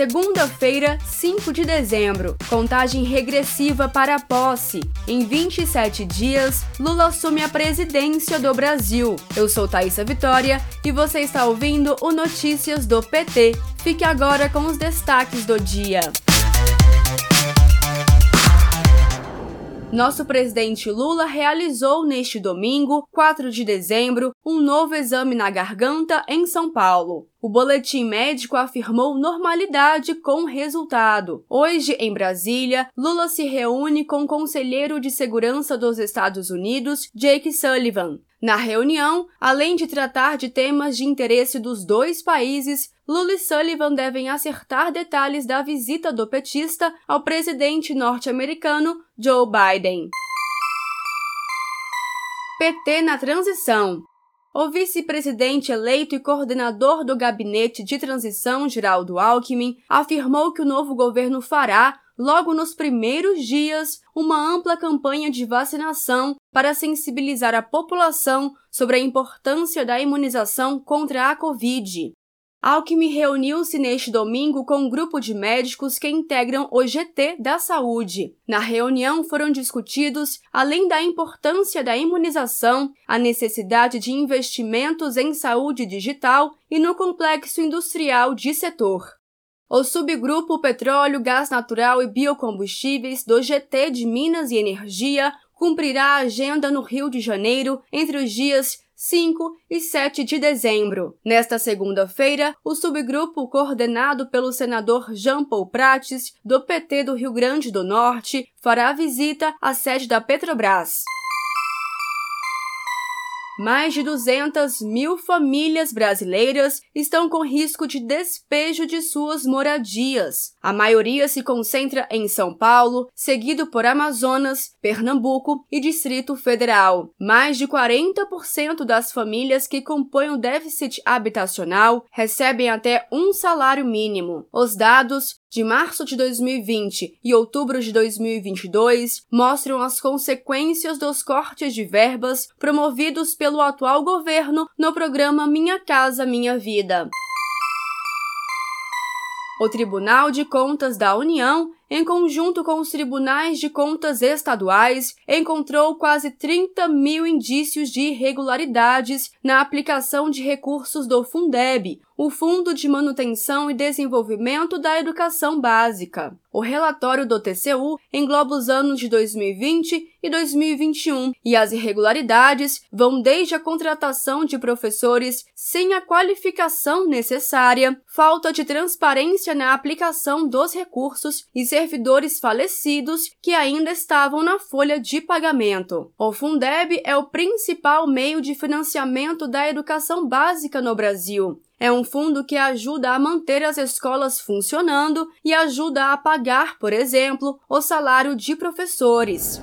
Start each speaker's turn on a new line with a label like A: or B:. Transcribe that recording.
A: Segunda-feira, 5 de dezembro. Contagem regressiva para a posse. Em 27 dias, Lula assume a presidência do Brasil. Eu sou Thaisa Vitória e você está ouvindo o Notícias do PT. Fique agora com os destaques do dia. Nosso presidente Lula realizou neste domingo, 4 de dezembro, um novo exame na garganta em São Paulo. O boletim médico afirmou normalidade com resultado. Hoje, em Brasília, Lula se reúne com o conselheiro de segurança dos Estados Unidos, Jake Sullivan. Na reunião, além de tratar de temas de interesse dos dois países, Lula e Sullivan devem acertar detalhes da visita do petista ao presidente norte-americano Joe Biden. PT na transição. O vice-presidente eleito e coordenador do gabinete de transição, Geraldo Alckmin, afirmou que o novo governo fará logo nos primeiros dias, uma ampla campanha de vacinação para sensibilizar a população sobre a importância da imunização contra a Covid. Alckmin reuniu-se neste domingo com um grupo de médicos que integram o GT da Saúde. Na reunião foram discutidos, além da importância da imunização, a necessidade de investimentos em saúde digital e no complexo industrial de setor. O subgrupo Petróleo, Gás Natural e Biocombustíveis do GT de Minas e Energia cumprirá a agenda no Rio de Janeiro entre os dias 5 e 7 de dezembro. Nesta segunda-feira, o subgrupo coordenado pelo senador Jean Paul Prates, do PT do Rio Grande do Norte, fará visita à sede da Petrobras. Mais de 200 mil famílias brasileiras estão com risco de despejo de suas moradias. A maioria se concentra em São Paulo, seguido por Amazonas, Pernambuco e Distrito Federal. Mais de 40% das famílias que compõem o déficit habitacional recebem até um salário mínimo. Os dados de março de 2020 e outubro de 2022 mostram as consequências dos cortes de verbas promovidos pelo atual governo no programa Minha Casa Minha Vida. O Tribunal de Contas da União em conjunto com os tribunais de contas estaduais, encontrou quase 30 mil indícios de irregularidades na aplicação de recursos do Fundeb, o Fundo de Manutenção e Desenvolvimento da Educação Básica. O relatório do TCU engloba os anos de 2020 e 2021 e as irregularidades vão desde a contratação de professores sem a qualificação necessária, falta de transparência na aplicação dos recursos e servidores falecidos que ainda estavam na folha de pagamento. O Fundeb é o principal meio de financiamento da educação básica no Brasil. É um fundo que ajuda a manter as escolas funcionando e ajuda a pagar, por exemplo, o salário de professores.